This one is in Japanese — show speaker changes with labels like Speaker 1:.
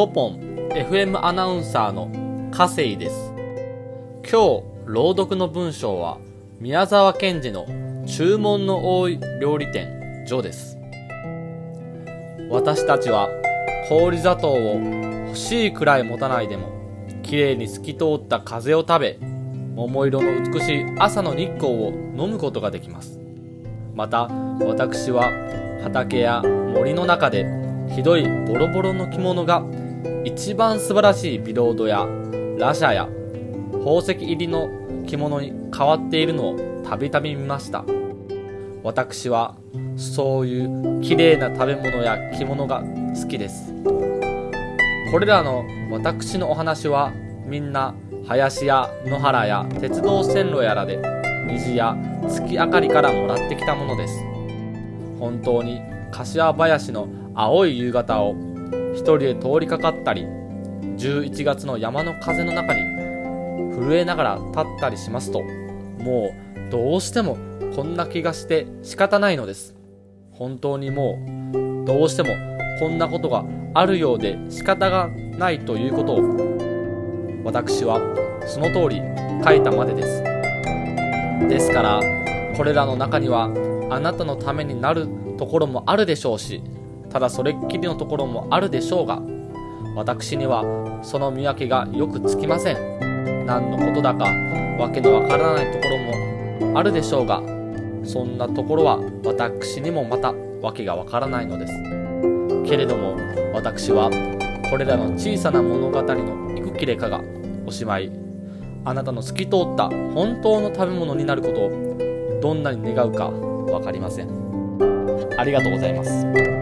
Speaker 1: ポポン FM アナウンサーの加瀬です。今日朗読の文章は宮沢賢治の注文の多い料理店ジョです。私たちは氷砂糖を欲しいくらい持たないでもきれいに透き通った風を食べ桃色の美しい朝の日光を飲むことができます。また私は畑や森の中でひどいボロボロの着物が一番素晴らしいビロードやラシャや宝石入りの着物に変わっているのをたびたび見ました。私はそういう綺麗な食べ物や着物が好きです。これらの私のお話はみんな林や野原や鉄道線路やらで虹や月明かりからもらってきたものです。本当に柏林の青い夕方を一人で通りかかったり11月の山の風の中に震えながら立ったりしますともうどうしてもこんな気がして仕方ないのです。本当にもうどうしてもこんなことがあるようで仕方がないということを私はその通り書いたまでです。ですからこれらの中にはあなたのためになるところもあるでしょうしただそれっきりのところもあるでしょうが私にはその見分けがよくつきません。何のことだかわけのわからないところもあるでしょうがそんなところは私にもまたわけがわからないのです。けれども私はこれらの小さな物語の幾切れかがおしまい。あなたの透き通った本当の食べ物になることをどんなに願うか分かりません。ありがとうございます。